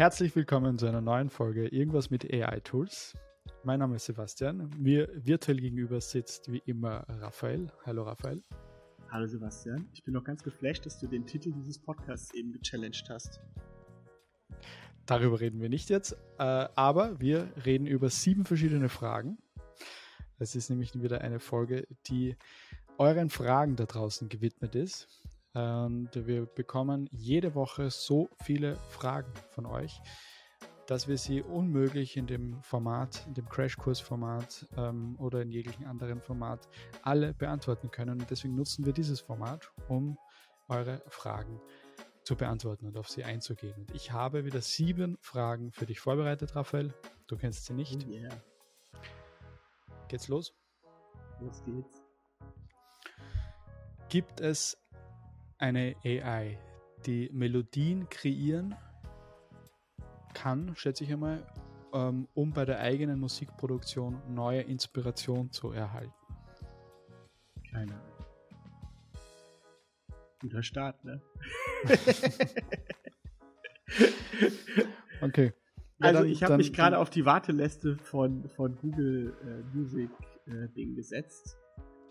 Herzlich willkommen zu einer neuen Folge Irgendwas mit AI-Tools. Mein Name ist Sebastian. Mir virtuell gegenüber sitzt wie immer Raphael. Hallo Raphael. Hallo Sebastian. Ich bin noch ganz geflasht, dass du den Titel dieses Podcasts eben gechallenged hast. Darüber reden wir nicht jetzt, äh, aber wir reden über sieben verschiedene Fragen. Es ist nämlich wieder eine Folge, die euren Fragen da draußen gewidmet ist. Und wir bekommen jede Woche so viele Fragen von euch, dass wir sie unmöglich in dem Format, in dem Crashkurs-Format ähm, oder in jeglichen anderen Format alle beantworten können. Und deswegen nutzen wir dieses Format, um eure Fragen zu beantworten und auf sie einzugehen. Und ich habe wieder sieben Fragen für dich vorbereitet, Raphael. Du kennst sie nicht. Yeah. Geht's los? Los geht's. Gibt es eine AI, die Melodien kreieren kann, schätze ich einmal, ähm, um bei der eigenen Musikproduktion neue Inspiration zu erhalten? Keine Ahnung. Guter Start, ne? okay. Ja, also dann, ich habe mich gerade auf die Warteliste von, von Google äh, Music äh, Ding gesetzt.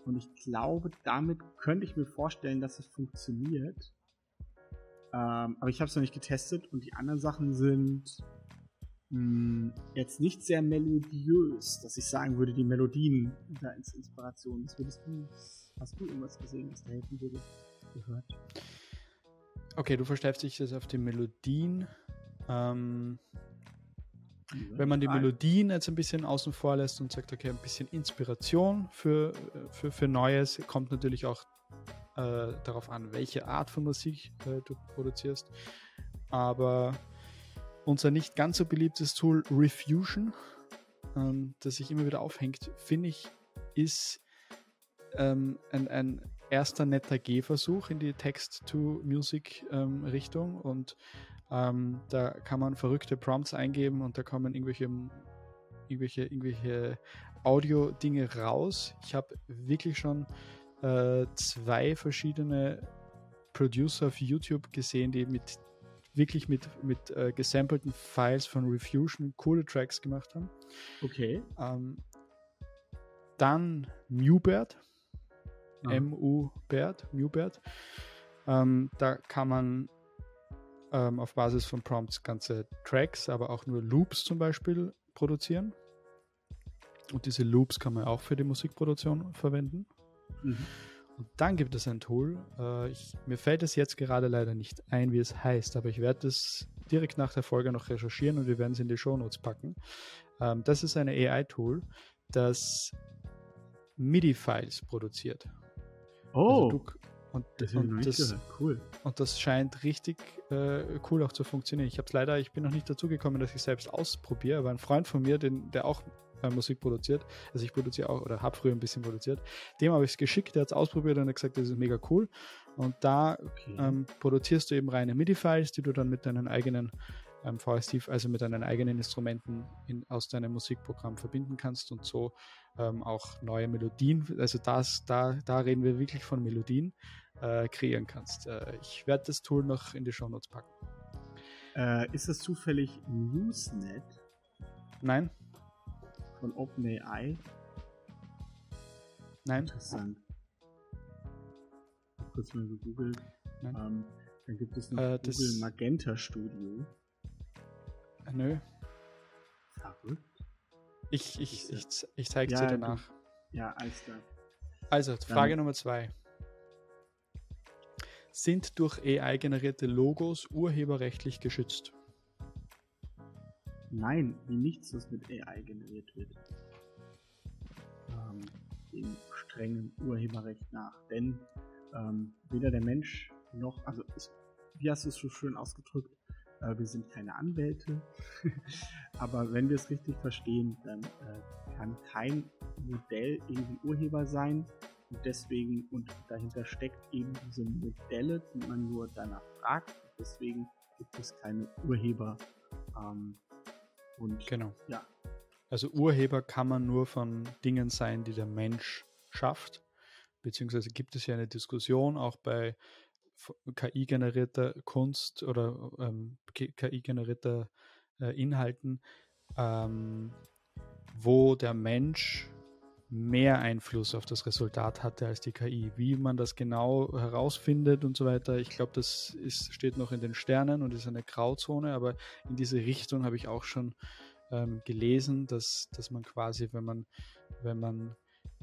Und ich glaube, damit könnte ich mir vorstellen, dass es funktioniert. Ähm, aber ich habe es noch nicht getestet und die anderen Sachen sind mh, hm, jetzt nicht sehr melodiös, dass ich sagen würde, die Melodien da ins Inspiration. Was würdest du, hast du irgendwas gesehen, was da helfen würde? Gehört? Okay, du versteifst dich jetzt auf die Melodien. Ähm, wenn man die Melodien jetzt ein bisschen außen vor lässt und sagt, okay, ein bisschen Inspiration für, für, für Neues, kommt natürlich auch äh, darauf an, welche Art von Musik äh, du produzierst. Aber unser nicht ganz so beliebtes Tool Refusion, ähm, das sich immer wieder aufhängt, finde ich, ist ähm, ein, ein erster netter Gehversuch in die Text-to-Music-Richtung ähm, und ähm, da kann man verrückte Prompts eingeben und da kommen irgendwelche, irgendwelche, irgendwelche Audio-Dinge raus. Ich habe wirklich schon äh, zwei verschiedene Producer auf YouTube gesehen, die mit wirklich mit, mit äh, gesampelten Files von Refusion coole Tracks gemacht haben. Okay. Ähm, dann Mewbird, ah. M-U-Bird, Mewbird. Ähm, da kann man ähm, auf Basis von Prompts ganze Tracks, aber auch nur Loops zum Beispiel produzieren. Und diese Loops kann man auch für die Musikproduktion verwenden. Mhm. Und dann gibt es ein Tool. Äh, ich, mir fällt es jetzt gerade leider nicht ein, wie es heißt, aber ich werde es direkt nach der Folge noch recherchieren und wir werden es in die Shownotes packen. Ähm, das ist eine AI-Tool, das MIDI-Files produziert. Oh! Also du, und, das, und, das, cool. und das scheint richtig äh, cool auch zu funktionieren. Ich habe es leider, ich bin noch nicht dazu gekommen, dass ich selbst ausprobiere, aber ein Freund von mir, den, der auch äh, Musik produziert, also ich produziere auch oder habe früher ein bisschen produziert, dem habe ich es geschickt, der hat es ausprobiert und hat gesagt, das ist mega cool. Und da okay. ähm, produzierst du eben reine MIDI-Files, die du dann mit deinen eigenen ähm, VST, also mit deinen eigenen Instrumenten in, aus deinem Musikprogramm verbinden kannst und so ähm, auch neue Melodien, also das, da, da reden wir wirklich von Melodien, äh, kreieren kannst. Äh, ich werde das Tool noch in die Show Notes packen. Äh, ist das zufällig Newsnet? Nein. Von OpenAI? Nein. Interessant. Kurz mal gegoogelt. Ähm, dann gibt es noch äh, Google Magenta Studio. Nö. Verrückt. Ich, ich, ich, ich zeige ja, dir danach. Ja, alles klar. Also, Frage Nummer zwei. Sind durch AI generierte Logos urheberrechtlich geschützt? Nein, wie nichts, was mit AI generiert wird. Ähm, dem strengen Urheberrecht nach. Denn ähm, weder der Mensch noch, also wie hast du es so schön ausgedrückt, äh, wir sind keine Anwälte, aber wenn wir es richtig verstehen, dann äh, kann kein Modell irgendwie Urheber sein und deswegen und dahinter steckt eben diese Modelle, die man nur danach fragt. Deswegen gibt es keine Urheber. Ähm, und genau. ja. Also Urheber kann man nur von Dingen sein, die der Mensch schafft. Beziehungsweise gibt es ja eine Diskussion auch bei KI-generierter Kunst oder ähm, KI-generierter äh, Inhalten, ähm, wo der Mensch mehr Einfluss auf das Resultat hatte als die KI. Wie man das genau herausfindet und so weiter, ich glaube, das ist, steht noch in den Sternen und ist eine Grauzone, aber in diese Richtung habe ich auch schon ähm, gelesen, dass, dass man quasi, wenn man, wenn man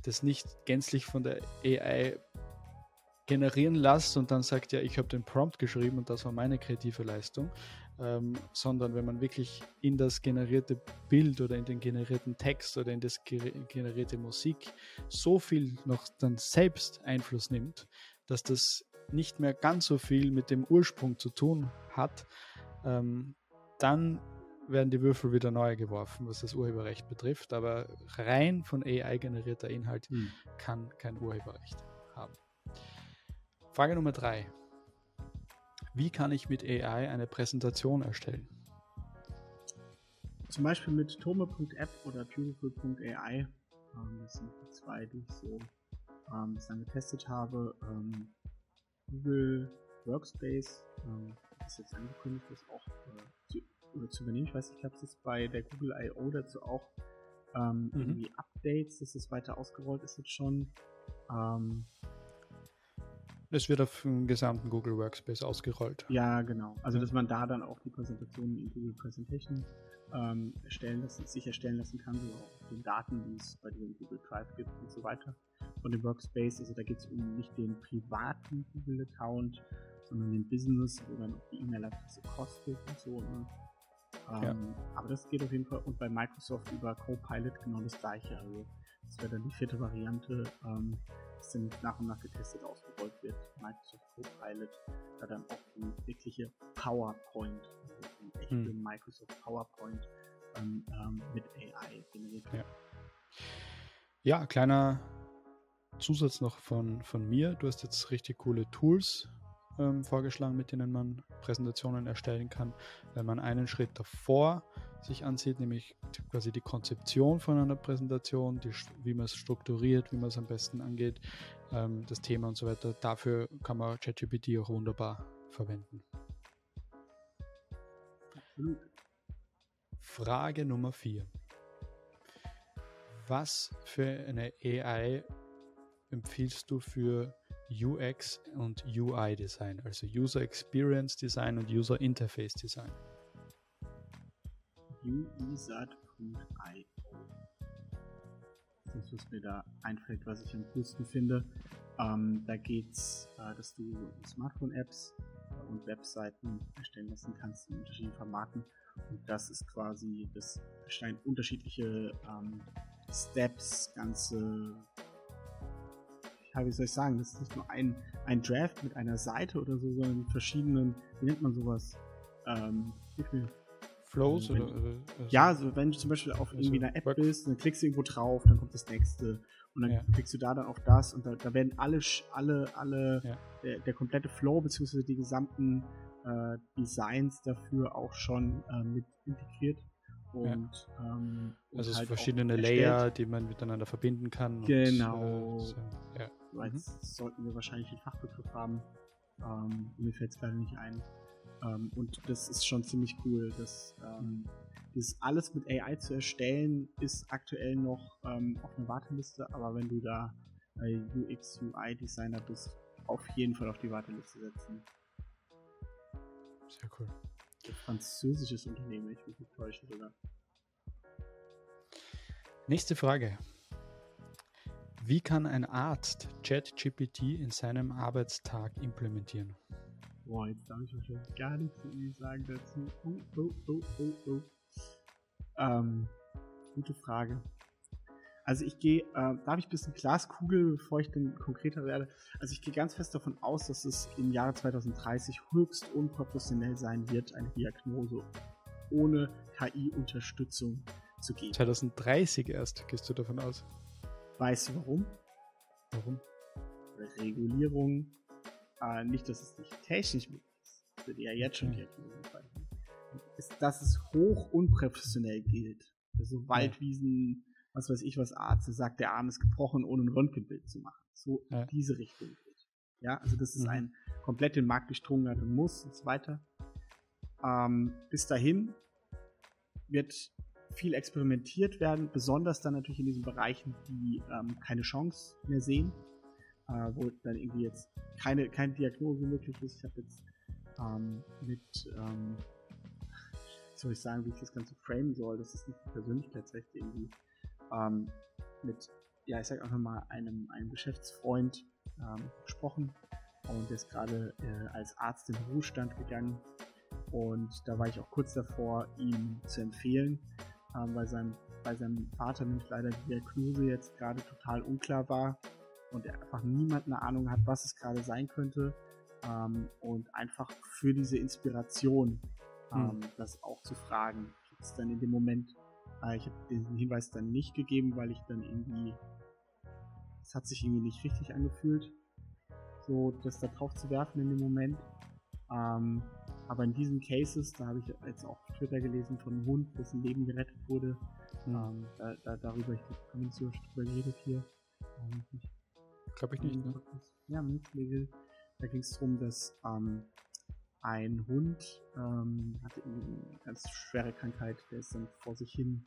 das nicht gänzlich von der AI generieren lässt und dann sagt, ja, ich habe den Prompt geschrieben und das war meine kreative Leistung, ähm, sondern wenn man wirklich in das generierte Bild oder in den generierten Text oder in das generierte Musik so viel noch dann selbst Einfluss nimmt, dass das nicht mehr ganz so viel mit dem Ursprung zu tun hat, ähm, dann werden die Würfel wieder neu geworfen, was das Urheberrecht betrifft. Aber rein von AI generierter Inhalt hm. kann kein Urheberrecht haben. Frage Nummer drei. Wie kann ich mit AI eine Präsentation erstellen? Zum Beispiel mit tome.app oder beautiful.ai. Ähm, das sind die zwei, die ich so ähm, bislang getestet habe. Ähm, Google Workspace ähm, ist jetzt angekündigt, das auch äh, zu, oder zu übernehmen. Ich weiß nicht, ich habe es bei der Google I.O. dazu auch ähm, mhm. irgendwie Updates, dass es weiter ausgerollt ist jetzt schon. Ähm, es wird auf dem gesamten Google Workspace ausgerollt. Ja, genau. Also, dass man da dann auch die Präsentationen in Google Presentation ähm, erstellen lassen, sich erstellen lassen kann, so auch den Daten, die es bei dir im Google Drive gibt und so weiter. Von dem Workspace, also da geht es um nicht den privaten Google-Account, sondern den Business, wo dann auch die E-Mail-Adresse kostet und so. Ne? Ähm, ja. Aber das geht auf jeden Fall. Und bei Microsoft über Copilot genau das gleiche. Also das wäre dann die vierte Variante. Ähm, dann nach und nach getestet ausgerollt wird. Microsoft Copilot, da dann auch die wirkliche PowerPoint, also die echte hm. Microsoft PowerPoint ähm, ähm, mit AI generiert. Ja. ja, kleiner Zusatz noch von, von mir. Du hast jetzt richtig coole Tools ähm, vorgeschlagen, mit denen man Präsentationen erstellen kann. Wenn man einen Schritt davor sich ansieht, nämlich quasi die Konzeption von einer Präsentation, die, wie man es strukturiert, wie man es am besten angeht, ähm, das Thema und so weiter. Dafür kann man ChatGPT auch wunderbar verwenden. Frage Nummer 4. Was für eine AI empfiehlst du für UX und UI Design, also User Experience Design und User Interface Design? uisat.io. Das, was mir da einfällt, was ich am coolsten finde. Ähm, da geht's, äh, dass du Smartphone-Apps und Webseiten erstellen lassen kannst in unterschiedlichen Formaten. Und das ist quasi, das erscheint unterschiedliche ähm, Steps, ganze wie soll ich sagen, das ist nicht nur ein, ein Draft mit einer Seite oder so, sondern verschiedenen, wie nennt man sowas? Ähm, Flows? Wenn, oder, also ja, also wenn du zum Beispiel auf also irgendwie einer App Work. bist, dann klickst du irgendwo drauf, dann kommt das nächste und dann ja. klickst du da dann auf das und da, da werden alle, alle, alle, ja. der, der, komplette Flow beziehungsweise die gesamten äh, Designs dafür auch schon äh, mit integriert. Und, ja. ähm, also halt verschiedene Layer, die man miteinander verbinden kann. Genau. Und, äh, so, ja. Jetzt mhm. sollten wir wahrscheinlich einen Fachbegriff haben. Ähm, mir fällt es gerade nicht ein. Ähm, und das ist schon ziemlich cool. Das, ähm, das alles mit AI zu erstellen, ist aktuell noch ähm, auf einer Warteliste, aber wenn du da äh, UX, UI Designer bist, auf jeden Fall auf die Warteliste setzen. Sehr cool. Ein französisches Unternehmen, ich mich nicht täusche sogar. Nächste Frage. Wie kann ein Arzt ChatGPT in seinem Arbeitstag implementieren? Boah, jetzt darf ich wahrscheinlich gar nichts sagen dazu. Oh, oh, oh, oh, oh. Ähm, gute Frage. Also ich gehe, äh, da habe ich ein bisschen Glaskugel, bevor ich dann konkreter werde. Also ich gehe ganz fest davon aus, dass es im Jahre 2030 höchst unprofessionell sein wird, eine Diagnose ohne KI-Unterstützung zu geben. 2030 erst, gehst du davon aus? Weißt du warum? Warum? Regulierung, äh, nicht, dass es nicht technisch möglich ist. Das würde ja jetzt schon die ist, dass es hoch unprofessionell gilt. Also Waldwiesen, was weiß ich, was Arzt sagt, der Arm ist gebrochen, ohne ein Röntgenbild zu machen. So ja. diese Richtung geht. Ja, also das ist mhm. ein komplett den Markt durchdrungen hat und muss und so weiter. Ähm, bis dahin wird viel experimentiert werden, besonders dann natürlich in diesen Bereichen, die ähm, keine Chance mehr sehen, äh, wo dann irgendwie jetzt keine, keine Diagnose möglich ist. Ich habe jetzt ähm, mit, ähm, soll ich sagen, wie ich das Ganze framen soll, das ist nicht die Persönlichkeitsrechte irgendwie, ähm, mit, ja, ich sag einfach mal, einem, einem Geschäftsfreund ähm, gesprochen. Und der ist gerade äh, als Arzt in Ruhestand gegangen. Und da war ich auch kurz davor, ihm zu empfehlen, ähm, weil, sein, bei seinem Vater nämlich leider die Diagnose jetzt gerade total unklar war und einfach niemand eine Ahnung hat, was es gerade sein könnte ähm, und einfach für diese Inspiration ähm, hm. das auch zu fragen, gibt es dann in dem Moment, äh, ich habe diesen Hinweis dann nicht gegeben, weil ich dann irgendwie, es hat sich irgendwie nicht richtig angefühlt, so das da drauf zu werfen in dem Moment. Ähm, aber in diesen Cases, da habe ich jetzt auch Twitter gelesen von einem Hund, dessen Leben gerettet wurde. Mhm. Ähm, da, da, darüber, ich glaube, haben wir so drüber geredet hier. Ähm, glaube ich nicht, ne? Ja, mit Da ging es darum, dass ähm, ein Hund ähm, hatte eine ganz schwere Krankheit, der ist dann vor sich hin,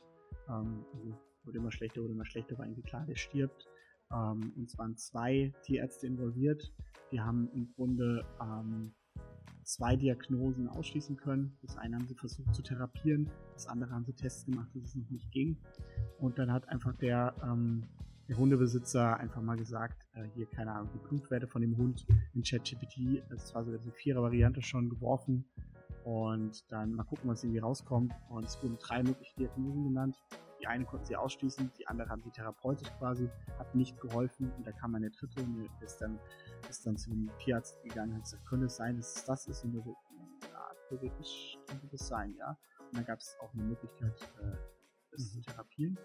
ähm, also wurde immer schlechter, wurde immer schlechter, war irgendwie klar, der stirbt. Ähm, und es waren zwei Tierärzte involviert. Die haben im Grunde ähm, zwei Diagnosen ausschließen können. Das eine haben sie versucht zu therapieren, das andere haben sie Tests gemacht, dass es noch nicht ging. Und dann hat einfach der, ähm, der Hundebesitzer einfach mal gesagt, äh, hier, keine Ahnung, die Blutwerte von dem Hund in ChatGPT, das war so die Vierer-Variante schon geworfen. Und dann mal gucken, was irgendwie rauskommt. Und es wurden drei mögliche Diagnosen genannt. Die eine konnten sie ausschließen, die andere haben sie therapeutisch quasi, hat nicht geholfen. Und da kam eine dritte und ist dann ist dann zu dem Tierarzt gegangen und hat gesagt, könnte es sein, dass es das ist? Und er so, ja, theoretisch könnte das sein, ja. Und dann gab es auch eine Möglichkeit, äh, das mhm. zu therapieren.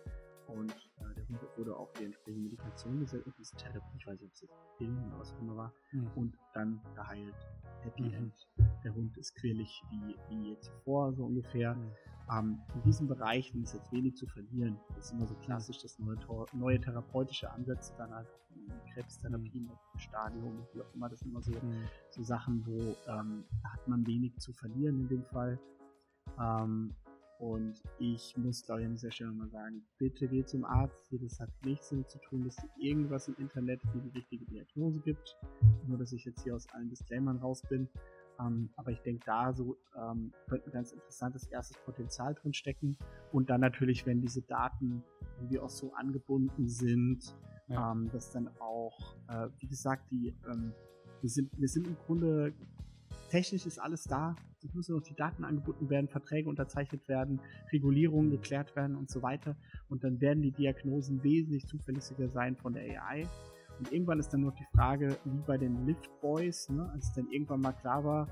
Und äh, Hund wurde auch die entsprechende Medikation gesetzt diese Therapie, ich weiß nicht, ob es jetzt Pillen oder was auch immer war, mhm. und dann geheilt. Happy mhm. End. Der Hund ist quirlig wie, wie zuvor, so ungefähr. Mhm. Ähm, in diesen Bereichen ist jetzt wenig zu verlieren. Das ist immer so klassisch, dass neue, neue therapeutische Ansätze dann halt auch in Krebstherapien, im Stadium, wie auch immer, das sind immer so, mhm. so Sachen, wo ähm, da hat man wenig zu verlieren in dem Fall. Ähm, und ich muss, glaube ich, an dieser Stelle mal sagen, bitte geh zum Arzt. Das hat nichts damit zu tun, dass irgendwas im Internet für die richtige Diagnose gibt. Nur, dass ich jetzt hier aus allen Disclaimern raus bin. Ähm, aber ich denke, da so ähm, könnte ein ganz interessantes erstes Potenzial drin stecken. Und dann natürlich, wenn diese Daten irgendwie auch so angebunden sind, ja. ähm, dass dann auch, äh, wie gesagt, die, ähm, wir sind, wir sind im Grunde, technisch ist alles da. Es müssen noch die Daten angeboten werden, Verträge unterzeichnet werden, Regulierungen geklärt werden und so weiter. Und dann werden die Diagnosen wesentlich zuverlässiger sein von der AI. Und irgendwann ist dann noch die Frage, wie bei den Lift Boys, ne, als dann irgendwann mal klar war,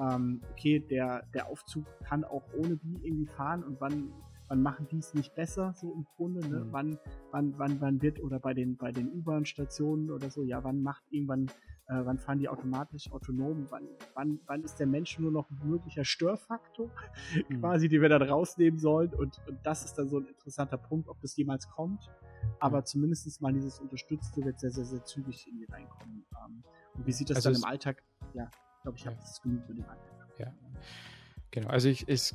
ähm, okay, der, der Aufzug kann auch ohne die irgendwie fahren und wann, wann machen die es nicht besser, so im Grunde, ne? Mhm. Wann, wann, wann, wann wird, oder bei den, bei den U-Bahn-Stationen oder so, ja, wann macht irgendwann, äh, wann fahren die automatisch autonom, wann, wann, wann ist der Mensch nur noch ein möglicher Störfaktor, mhm. quasi, den wir dann rausnehmen sollen und, und das ist dann so ein interessanter Punkt, ob das jemals kommt aber zumindest mal dieses Unterstützte wird sehr, sehr, sehr zügig in die reinkommen. Ähm, und wie sieht das also dann im Alltag? Ja, ich glaube, ich habe das genug mit dem Alltag. Ja, genau. Also ich, es,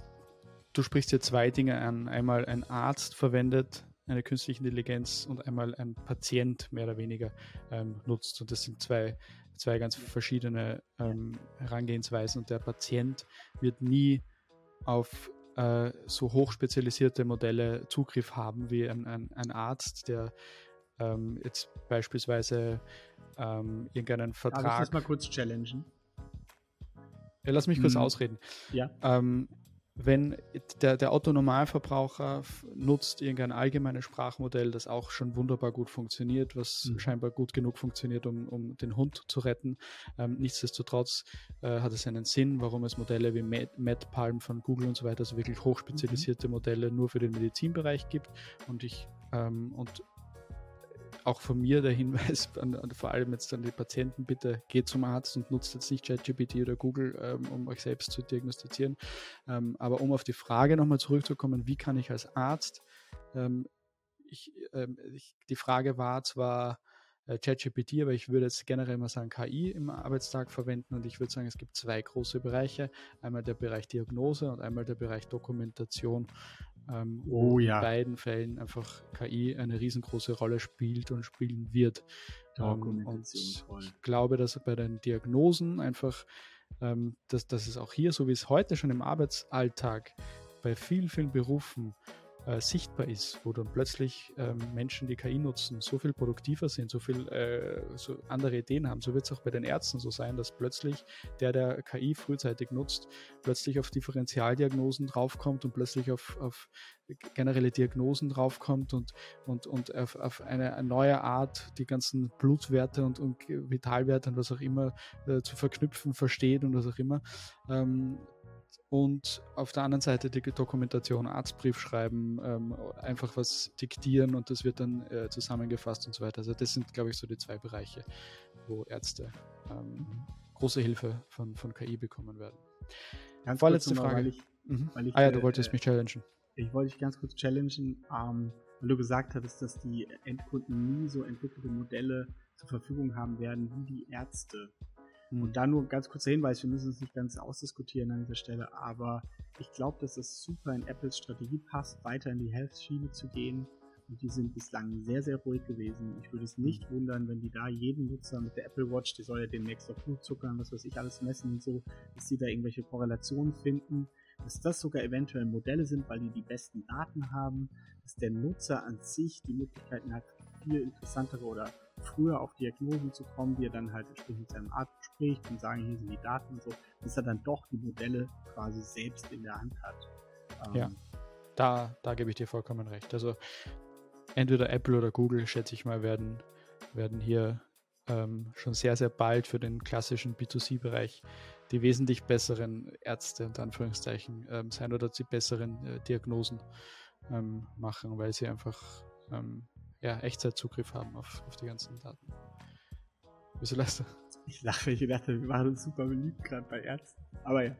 du sprichst hier zwei Dinge an. Einmal ein Arzt verwendet eine künstliche Intelligenz und einmal ein Patient mehr oder weniger ähm, nutzt. Und das sind zwei, zwei ganz verschiedene ähm, Herangehensweisen. Und der Patient wird nie auf äh, so hochspezialisierte Modelle Zugriff haben wie ein, ein, ein Arzt, der ähm, jetzt beispielsweise ähm, irgendeinen Vertrag. Darf ich das mal kurz challengen? Ja, lass mich kurz hm. ausreden. Ja. Ähm, wenn der, der Otto-Normalverbraucher nutzt irgendein allgemeines Sprachmodell, das auch schon wunderbar gut funktioniert, was mhm. scheinbar gut genug funktioniert, um, um den Hund zu retten. Ähm, nichtsdestotrotz äh, hat es einen Sinn, warum es Modelle wie MedPalm von Google und so weiter, also wirklich hochspezialisierte mhm. Modelle nur für den Medizinbereich gibt. Und ich ähm, und auch von mir der Hinweis, an, an, vor allem jetzt an die Patienten, bitte geht zum Arzt und nutzt jetzt nicht ChatGPT oder Google, ähm, um euch selbst zu diagnostizieren. Ähm, aber um auf die Frage nochmal zurückzukommen, wie kann ich als Arzt, ähm, ich, ähm, ich, die Frage war zwar, äh, ChatGPT, aber ich würde jetzt generell mal sagen KI im Arbeitstag verwenden und ich würde sagen, es gibt zwei große Bereiche. Einmal der Bereich Diagnose und einmal der Bereich Dokumentation. Ähm, oh ja. In beiden Fällen einfach KI eine riesengroße Rolle spielt und spielen wird. Ähm, und ich glaube, dass bei den Diagnosen einfach, ähm, dass, dass es auch hier, so wie es heute schon im Arbeitsalltag bei vielen, vielen Berufen äh, sichtbar ist, wo dann plötzlich ähm, Menschen, die KI nutzen, so viel produktiver sind, so viel äh, so andere Ideen haben. So wird es auch bei den Ärzten so sein, dass plötzlich der, der KI frühzeitig nutzt, plötzlich auf Differentialdiagnosen draufkommt und plötzlich auf, auf generelle Diagnosen draufkommt und, und, und auf, auf eine, eine, neue Art die ganzen Blutwerte und, und Vitalwerte und was auch immer äh, zu verknüpfen versteht und was auch immer. Ähm, und auf der anderen Seite die Dokumentation, Arztbrief schreiben, ähm, einfach was diktieren und das wird dann äh, zusammengefasst und so weiter. Also das sind, glaube ich, so die zwei Bereiche, wo Ärzte ähm, große Hilfe von, von KI bekommen werden. Ganz Vorletzte Frage. Weil ich, mhm. weil ich, ah ja, du äh, wolltest mich challengen. Ich wollte dich ganz kurz challengen, ähm, weil du gesagt hattest, dass die Endkunden nie so entwickelte Modelle zur Verfügung haben werden wie die Ärzte. Und hm. da nur ganz kurzer Hinweis, wir müssen es nicht ganz ausdiskutieren an dieser Stelle, aber ich glaube, dass es super in Apples Strategie passt, weiter in die Health-Schiene zu gehen. Und die sind bislang sehr, sehr ruhig gewesen. Ich würde es nicht hm. wundern, wenn die da jeden Nutzer mit der Apple Watch, die soll ja demnächst auf Blutzucker und was weiß ich alles messen und so, dass sie da irgendwelche Korrelationen finden, dass das sogar eventuell Modelle sind, weil die die besten Daten haben, dass der Nutzer an sich die Möglichkeiten hat, viel interessantere oder früher auf Diagnosen zu kommen, die er dann halt entsprechend mit seinem Arzt bespricht und sagen, hier sind die Daten und so, dass er dann doch die Modelle quasi selbst in der Hand hat. Ähm, ja, da, da gebe ich dir vollkommen recht. Also entweder Apple oder Google, schätze ich mal, werden, werden hier ähm, schon sehr, sehr bald für den klassischen B2C-Bereich die wesentlich besseren Ärzte und Anführungszeichen ähm, sein oder die besseren äh, Diagnosen ähm, machen, weil sie einfach ähm, ja, Echtzeitzugriff haben auf, auf die ganzen Daten. Wieso lachst du? Ich lache, weil ich dachte, wir waren uns super beliebt gerade bei Ärzten. Aber ja.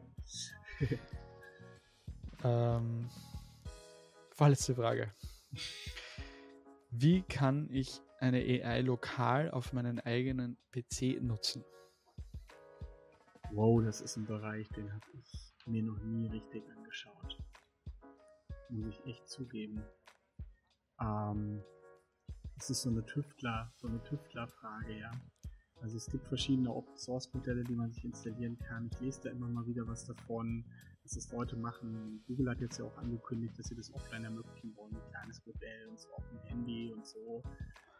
ähm, vorletzte Frage. Wie kann ich eine AI lokal auf meinen eigenen PC nutzen? Wow, das ist ein Bereich, den habe ich mir noch nie richtig angeschaut. Muss ich echt zugeben. Ähm, das ist so eine Tüftler, so eine Tüftlerfrage, ja. Also es gibt verschiedene Open Source Modelle, die man sich installieren kann. Ich lese da immer mal wieder was davon, dass das Leute machen. Google hat jetzt ja auch angekündigt, dass sie das offline ermöglichen wollen, ein kleines Modell und so auf dem Handy und so.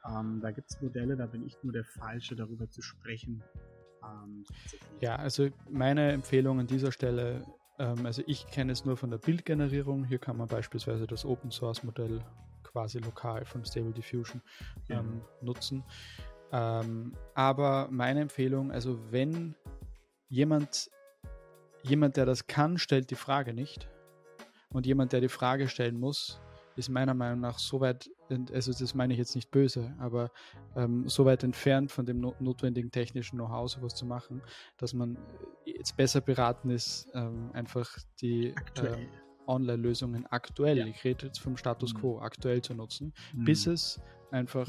Ähm, da gibt es Modelle, da bin ich nur der Falsche, darüber zu sprechen. Ähm, ja, also meine Empfehlung an dieser Stelle, ähm, also ich kenne es nur von der Bildgenerierung. Hier kann man beispielsweise das Open Source Modell quasi lokal von Stable Diffusion ja. ähm, nutzen. Ähm, aber meine Empfehlung, also wenn jemand, jemand, der das kann, stellt die Frage nicht. Und jemand, der die Frage stellen muss, ist meiner Meinung nach so weit, also das meine ich jetzt nicht böse, aber ähm, so weit entfernt von dem no notwendigen technischen Know-how sowas zu machen, dass man jetzt besser beraten ist, ähm, einfach die ähm, Online-Lösungen aktuell, ja. ich rede jetzt vom Status mhm. quo, aktuell zu nutzen, mhm. bis es einfach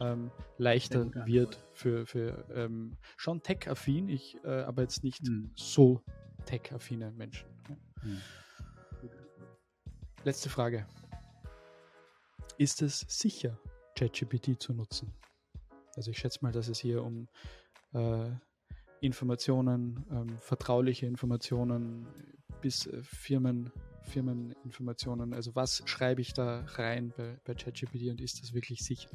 ähm, leichter wird für, für ähm, schon tech-affin, ich äh, aber jetzt nicht mhm. so tech-affine Menschen. Ja. Mhm. Letzte Frage. Ist es sicher, ChatGPT zu nutzen? Also ich schätze mal, dass es hier um äh, Informationen, ähm, vertrauliche Informationen bis äh, Firmen Firmeninformationen? Also was schreibe ich da rein bei, bei ChatGPT und ist das wirklich sicher?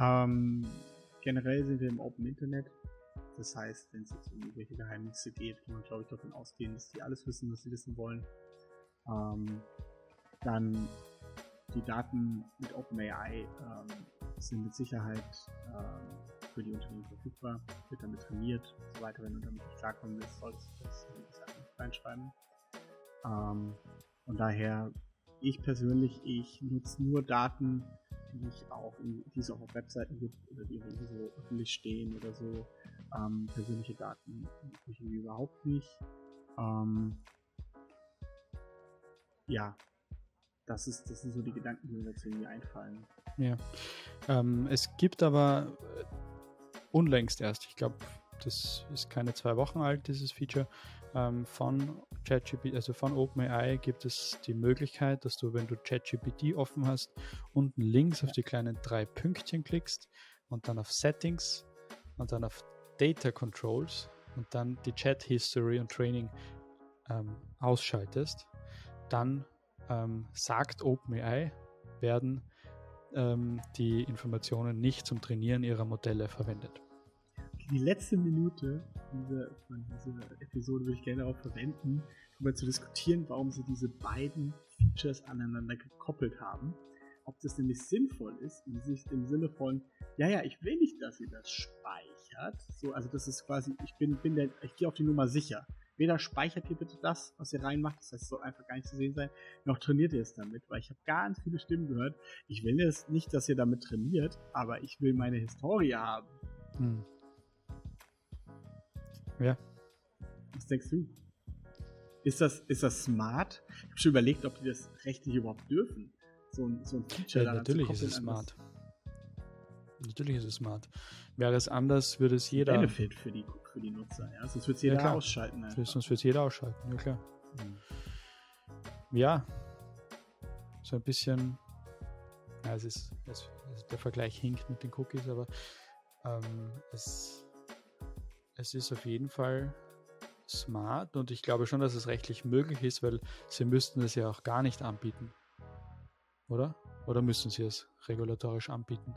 Ähm, generell sind wir im Open Internet. Das heißt, wenn es jetzt um irgendwelche Geheimnisse geht, kann man glaube ich davon ausgehen, dass die alles wissen, was sie wissen wollen. Ähm, dann die Daten mit OpenAI ähm, sind mit Sicherheit ähm, für die Unternehmen verfügbar, wird damit trainiert und so weiter. Wenn du damit nicht klarkommen willst, solltest du das, das reinschreiben. Ähm, von daher, ich persönlich, ich nutze nur Daten, die ich auch, in, die es auch auf Webseiten gibt oder die irgendwie so öffentlich stehen oder so. Ähm, persönliche Daten nutze ich irgendwie überhaupt nicht. Ähm, ja, das ist, das sind so die Gedanken, die mir dazu irgendwie einfallen. Ja. Ähm, es gibt aber äh, unlängst erst, ich glaube, das ist keine zwei Wochen alt, dieses Feature, ähm, von ChatGPT, also von OpenAI gibt es die Möglichkeit, dass du, wenn du ChatGPT offen hast, unten links auf die kleinen drei Pünktchen klickst und dann auf Settings und dann auf Data Controls und dann die Chat History und Training ähm, ausschaltest, dann ähm, sagt OpenAI, werden ähm, die Informationen nicht zum Trainieren ihrer Modelle verwendet. Die letzte Minute dieser, dieser Episode würde ich gerne darauf verwenden, darüber zu diskutieren, warum sie diese beiden Features aneinander gekoppelt haben. Ob das nämlich sinnvoll ist, im, im Sinne von, ja, ja, ich will nicht, dass ihr das speichert. So, also das ist quasi, ich bin, bin der, ich gehe auf die Nummer sicher. Weder speichert ihr bitte das, was ihr reinmacht, das heißt, es soll einfach gar nicht zu sehen sein, noch trainiert ihr es damit, weil ich habe ganz viele Stimmen gehört. Ich will jetzt nicht, dass ihr damit trainiert, aber ich will meine Historie haben. Hm. Ja. Was denkst du? Ist das, ist das smart? Ich habe schon überlegt, ob die das rechtlich überhaupt dürfen. So ein, so ein Feature. Ja, natürlich ist es smart. Natürlich ist es smart. Wäre es anders, würde es jeder. Benefit für die, für die Nutzer, ja. Sonst wird es jeder ja, ausschalten. Einfach. Sonst wird es jeder ausschalten, ja klar. Mhm. Ja. So ein bisschen. Ja, es ist. Es, der Vergleich hinkt mit den Cookies, aber ähm, es, es ist auf jeden Fall smart und ich glaube schon, dass es rechtlich möglich ist, weil sie müssten es ja auch gar nicht anbieten. Oder? Oder müssen sie es regulatorisch anbieten?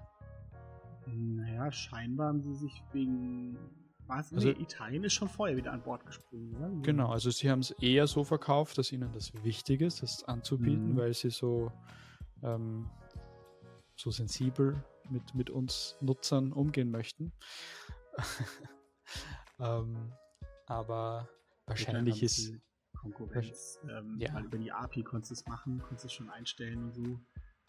Naja, scheinbar haben sie sich wegen. Was? Also, nee, Italien ist schon vorher wieder an Bord gesprungen, oder? Genau, also sie haben es eher so verkauft, dass ihnen das wichtig ist, das anzubieten, mhm. weil sie so, ähm, so sensibel mit, mit uns Nutzern umgehen möchten. ähm, aber wahrscheinlich ist. Konkurrenz, ähm, ja. weil über die API konntest du es machen, konntest du es schon einstellen und so.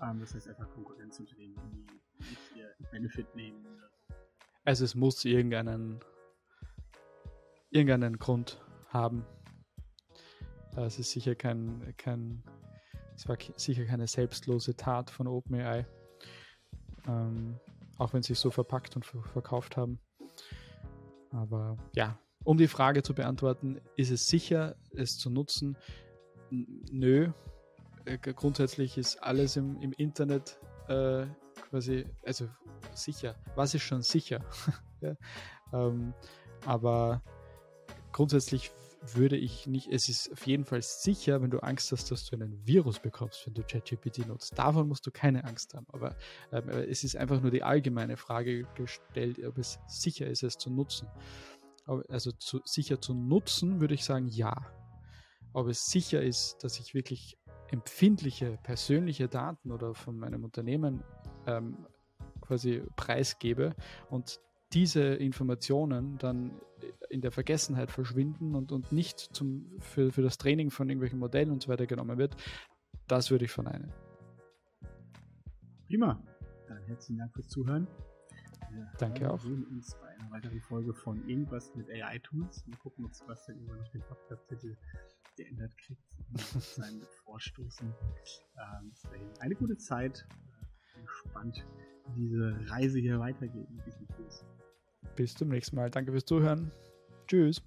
Ähm, das heißt einfach Konkurrenzunternehmen, die nicht ihr Benefit nehmen. Also es muss irgendeinen, irgendeinen Grund haben. Es ist sicher kein, kein, es war sicher keine selbstlose Tat von OpenAI. Ähm, auch wenn sie es so verpackt und verkauft haben. Aber ja, um die Frage zu beantworten, ist es sicher, es zu nutzen? Nö, äh, grundsätzlich ist alles im, im Internet äh, quasi, also sicher. Was ist schon sicher? ja, ähm, aber grundsätzlich würde ich nicht, es ist auf jeden Fall sicher, wenn du Angst hast, dass du einen Virus bekommst, wenn du ChatGPT nutzt. Davon musst du keine Angst haben. Aber ähm, es ist einfach nur die allgemeine Frage gestellt, ob es sicher ist, es zu nutzen. Also zu, sicher zu nutzen, würde ich sagen, ja. Ob es sicher ist, dass ich wirklich empfindliche persönliche Daten oder von meinem Unternehmen ähm, quasi preisgebe und diese Informationen dann in der Vergessenheit verschwinden und, und nicht zum, für, für das Training von irgendwelchen Modellen und so weiter genommen wird, das würde ich verneinen. Prima. Dann herzlichen Dank fürs Zuhören. Wir Danke auch. Wir sehen uns bei einer weiteren Folge von Irgendwas mit AI-Tools. Mal gucken, ob Sebastian irgendwann noch den Podcast-Titel geändert kriegt mit seinem Vorstoßen. Ähm, eine gute Zeit. Bin gespannt, wie diese Reise hier weitergeht mit diesem Kurs. Bis zum nächsten Mal. Danke fürs Zuhören. Tschüss.